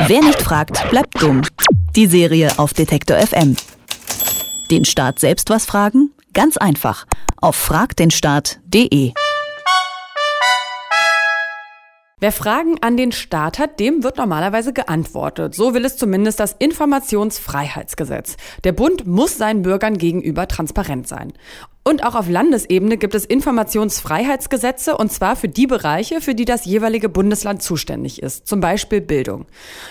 Wer nicht fragt, bleibt dumm. Die Serie auf Detektor FM. Den Staat selbst was fragen? Ganz einfach. Auf fragdenstaat.de. Wer Fragen an den Staat hat, dem wird normalerweise geantwortet. So will es zumindest das Informationsfreiheitsgesetz. Der Bund muss seinen Bürgern gegenüber transparent sein. Und auch auf Landesebene gibt es Informationsfreiheitsgesetze, und zwar für die Bereiche, für die das jeweilige Bundesland zuständig ist, zum Beispiel Bildung.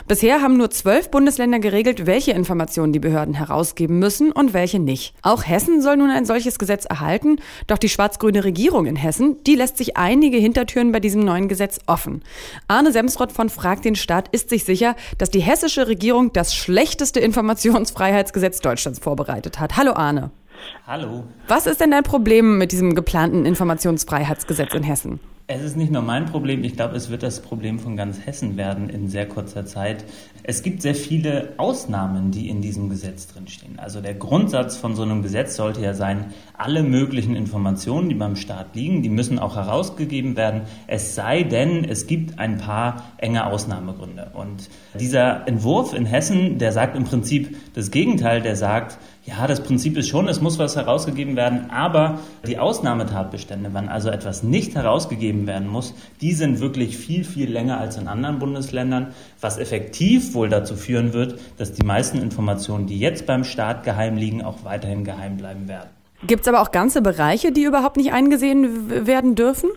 Bisher haben nur zwölf Bundesländer geregelt, welche Informationen die Behörden herausgeben müssen und welche nicht. Auch Hessen soll nun ein solches Gesetz erhalten, doch die schwarz-grüne Regierung in Hessen, die lässt sich einige Hintertüren bei diesem neuen Gesetz offen. Arne Semsrott von Frag den Staat ist sich sicher, dass die hessische Regierung das schlechteste Informationsfreiheitsgesetz Deutschlands vorbereitet hat. Hallo Arne. Hallo. Was ist denn dein Problem mit diesem geplanten Informationsfreiheitsgesetz in Hessen? Es ist nicht nur mein Problem, ich glaube, es wird das Problem von ganz Hessen werden in sehr kurzer Zeit. Es gibt sehr viele Ausnahmen, die in diesem Gesetz drinstehen. Also der Grundsatz von so einem Gesetz sollte ja sein, alle möglichen Informationen, die beim Staat liegen, die müssen auch herausgegeben werden, es sei denn, es gibt ein paar enge Ausnahmegründe. Und dieser Entwurf in Hessen, der sagt im Prinzip das Gegenteil, der sagt, ja, das Prinzip ist schon, es muss was herausgegeben werden, aber die Ausnahmetatbestände, wann also etwas nicht herausgegeben werden muss, die sind wirklich viel, viel länger als in anderen Bundesländern, was effektiv wohl dazu führen wird, dass die meisten Informationen, die jetzt beim Staat geheim liegen, auch weiterhin geheim bleiben werden. Gibt es aber auch ganze Bereiche, die überhaupt nicht eingesehen werden dürfen?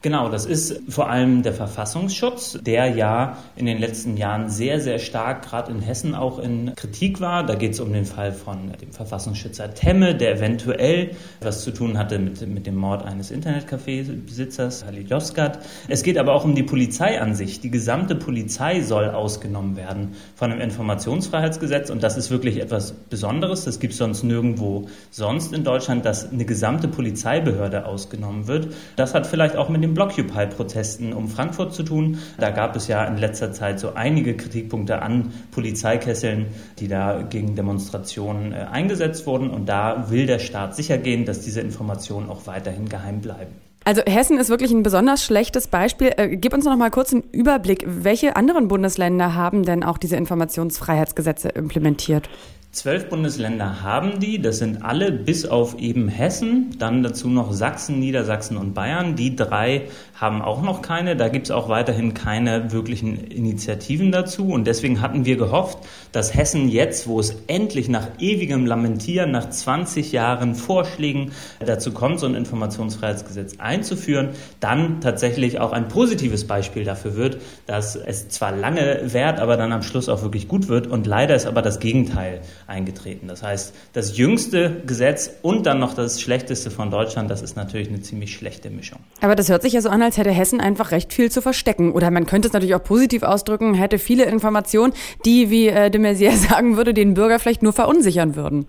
Genau, das ist vor allem der Verfassungsschutz, der ja in den letzten Jahren sehr, sehr stark, gerade in Hessen auch in Kritik war. Da geht es um den Fall von dem Verfassungsschützer Temme, der eventuell was zu tun hatte mit, mit dem Mord eines Internetcafé-Besitzers, Halil Yozgat. Es geht aber auch um die Polizei an sich. Die gesamte Polizei soll ausgenommen werden von dem Informationsfreiheitsgesetz und das ist wirklich etwas Besonderes. Das gibt es sonst nirgendwo sonst in Deutschland, dass eine gesamte Polizeibehörde ausgenommen wird. Das hat vielleicht auch mit dem den Blockupy-Protesten um Frankfurt zu tun. Da gab es ja in letzter Zeit so einige Kritikpunkte an Polizeikesseln, die da gegen Demonstrationen äh, eingesetzt wurden. Und da will der Staat sicher gehen, dass diese Informationen auch weiterhin geheim bleiben. Also Hessen ist wirklich ein besonders schlechtes Beispiel. Äh, gib uns noch mal kurz einen Überblick. Welche anderen Bundesländer haben denn auch diese Informationsfreiheitsgesetze implementiert? Zwölf Bundesländer haben die, das sind alle bis auf eben Hessen, dann dazu noch Sachsen, Niedersachsen und Bayern. Die drei haben auch noch keine, da gibt es auch weiterhin keine wirklichen Initiativen dazu. Und deswegen hatten wir gehofft, dass Hessen jetzt, wo es endlich nach ewigem Lamentieren, nach 20 Jahren Vorschlägen dazu kommt, so ein Informationsfreiheitsgesetz einzuführen, dann tatsächlich auch ein positives Beispiel dafür wird, dass es zwar lange währt, aber dann am Schluss auch wirklich gut wird. Und leider ist aber das Gegenteil eingetreten. Das heißt, das jüngste Gesetz und dann noch das schlechteste von Deutschland, das ist natürlich eine ziemlich schlechte Mischung. Aber das hört sich ja so an, als hätte Hessen einfach recht viel zu verstecken. Oder man könnte es natürlich auch positiv ausdrücken, hätte viele Informationen, die, wie äh, de Maizière sagen würde, den Bürger vielleicht nur verunsichern würden.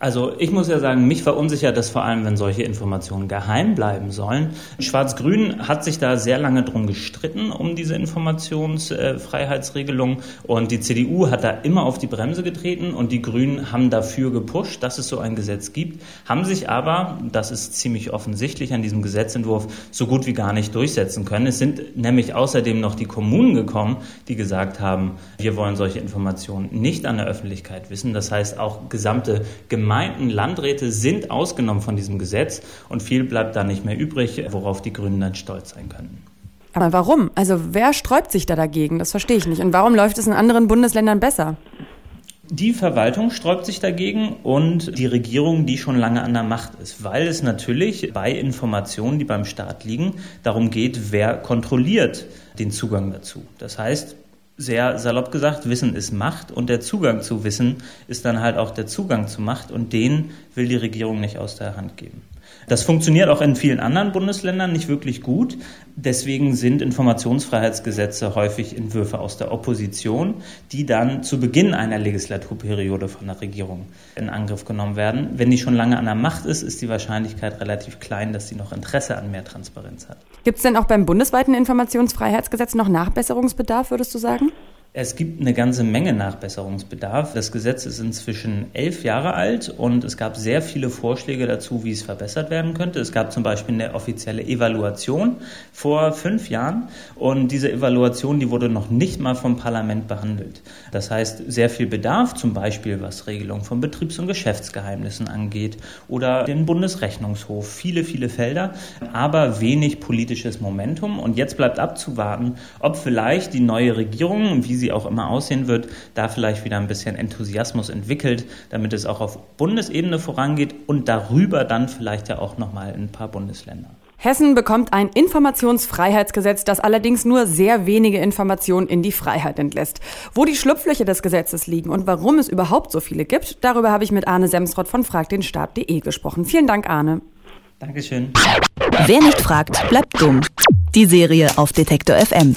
Also ich muss ja sagen, mich verunsichert das vor allem, wenn solche Informationen geheim bleiben sollen. Schwarz-Grün hat sich da sehr lange drum gestritten, um diese Informationsfreiheitsregelung. Und die CDU hat da immer auf die Bremse getreten und die Grünen haben dafür gepusht, dass es so ein Gesetz gibt, haben sich aber, das ist ziemlich offensichtlich an diesem Gesetzentwurf, so gut wie gar nicht durchsetzen können. Es sind nämlich außerdem noch die Kommunen gekommen, die gesagt haben, wir wollen solche Informationen nicht an der Öffentlichkeit wissen. Das heißt, auch gesamte Gemeinden Gemeinden, Landräte sind ausgenommen von diesem Gesetz und viel bleibt da nicht mehr übrig, worauf die Grünen dann stolz sein können. Aber warum? Also wer sträubt sich da dagegen? Das verstehe ich nicht. Und warum läuft es in anderen Bundesländern besser? Die Verwaltung sträubt sich dagegen und die Regierung, die schon lange an der Macht ist, weil es natürlich bei Informationen, die beim Staat liegen, darum geht, wer kontrolliert den Zugang dazu. Das heißt, sehr salopp gesagt, Wissen ist Macht und der Zugang zu Wissen ist dann halt auch der Zugang zu Macht und den will die Regierung nicht aus der Hand geben. Das funktioniert auch in vielen anderen Bundesländern nicht wirklich gut. Deswegen sind Informationsfreiheitsgesetze häufig Entwürfe aus der Opposition, die dann zu Beginn einer Legislaturperiode von der Regierung in Angriff genommen werden. Wenn die schon lange an der Macht ist, ist die Wahrscheinlichkeit relativ klein, dass sie noch Interesse an mehr Transparenz hat. Gibt es denn auch beim bundesweiten Informationsfreiheitsgesetz noch Nachbesserungsbedarf, würdest du sagen? Es gibt eine ganze Menge Nachbesserungsbedarf. Das Gesetz ist inzwischen elf Jahre alt und es gab sehr viele Vorschläge dazu, wie es verbessert werden könnte. Es gab zum Beispiel eine offizielle Evaluation vor fünf Jahren und diese Evaluation, die wurde noch nicht mal vom Parlament behandelt. Das heißt, sehr viel Bedarf, zum Beispiel was Regelung von Betriebs- und Geschäftsgeheimnissen angeht oder den Bundesrechnungshof. Viele, viele Felder, aber wenig politisches Momentum. Und jetzt bleibt abzuwarten, ob vielleicht die neue Regierung, wie sie sie auch immer aussehen wird, da vielleicht wieder ein bisschen Enthusiasmus entwickelt, damit es auch auf Bundesebene vorangeht und darüber dann vielleicht ja auch nochmal in ein paar Bundesländer. Hessen bekommt ein Informationsfreiheitsgesetz, das allerdings nur sehr wenige Informationen in die Freiheit entlässt. Wo die Schlupflöcher des Gesetzes liegen und warum es überhaupt so viele gibt, darüber habe ich mit Arne Semsrott von fragdenstaat.de gesprochen. Vielen Dank, Arne. Dankeschön. Wer nicht fragt, bleibt dumm. Die Serie auf Detektor FM.